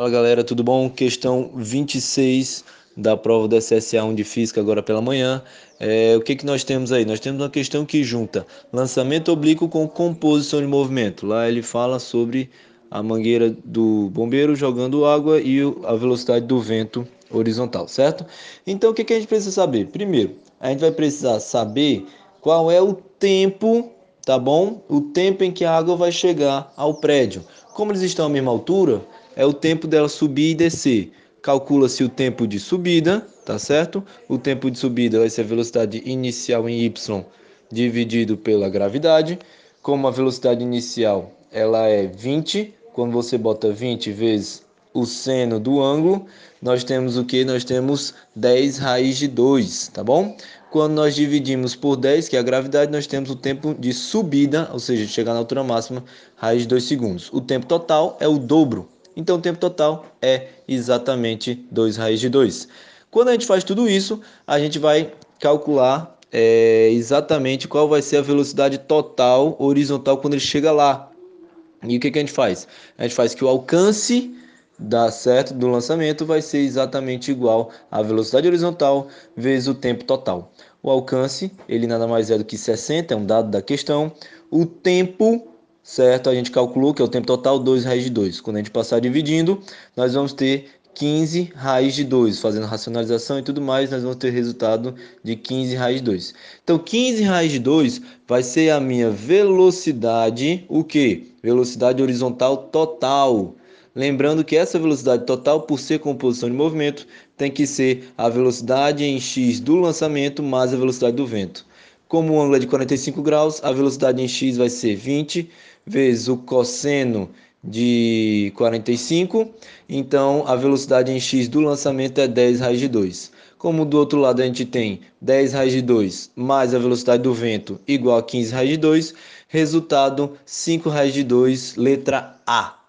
Fala galera, tudo bom? Questão 26 da prova do SSA 1 de Física agora pela manhã. É, o que, que nós temos aí? Nós temos uma questão que junta lançamento oblíquo com composição de movimento. Lá ele fala sobre a mangueira do bombeiro jogando água e a velocidade do vento horizontal, certo? Então o que, que a gente precisa saber? Primeiro, a gente vai precisar saber qual é o tempo, tá bom? O tempo em que a água vai chegar ao prédio. Como eles estão à mesma altura, é o tempo dela subir e descer. Calcula-se o tempo de subida, tá certo? O tempo de subida vai ser a velocidade inicial em y dividido pela gravidade. Como a velocidade inicial ela é 20, quando você bota 20 vezes o seno do ângulo, nós temos o que? Nós temos 10 raiz de 2, tá bom? Quando nós dividimos por 10, que é a gravidade, nós temos o tempo de subida, ou seja, chegar na altura máxima, raiz de 2 segundos. O tempo total é o dobro, então o tempo total é exatamente 2 raiz de 2. Quando a gente faz tudo isso, a gente vai calcular é, exatamente qual vai ser a velocidade total horizontal quando ele chega lá. E o que, que a gente faz? A gente faz que o alcance da certo do lançamento vai ser exatamente igual à velocidade horizontal vezes o tempo total. O alcance, ele nada mais é do que 60, é um dado da questão. O tempo certo? A gente calculou que é o tempo total 2 raiz de 2. Quando a gente passar dividindo, nós vamos ter 15 raiz de 2, fazendo racionalização e tudo mais, nós vamos ter resultado de 15 raiz de 2. Então, 15 raiz de 2 vai ser a minha velocidade, o que? Velocidade horizontal total. Lembrando que essa velocidade total, por ser composição de movimento, tem que ser a velocidade em x do lançamento mais a velocidade do vento. Como o ângulo é de 45 graus, a velocidade em x vai ser 20 vezes o cosseno de 45. Então, a velocidade em x do lançamento é 10 raiz de 2. Como do outro lado a gente tem 10 raiz de 2 mais a velocidade do vento igual a 15 raiz de 2, resultado 5 raiz de 2, letra A.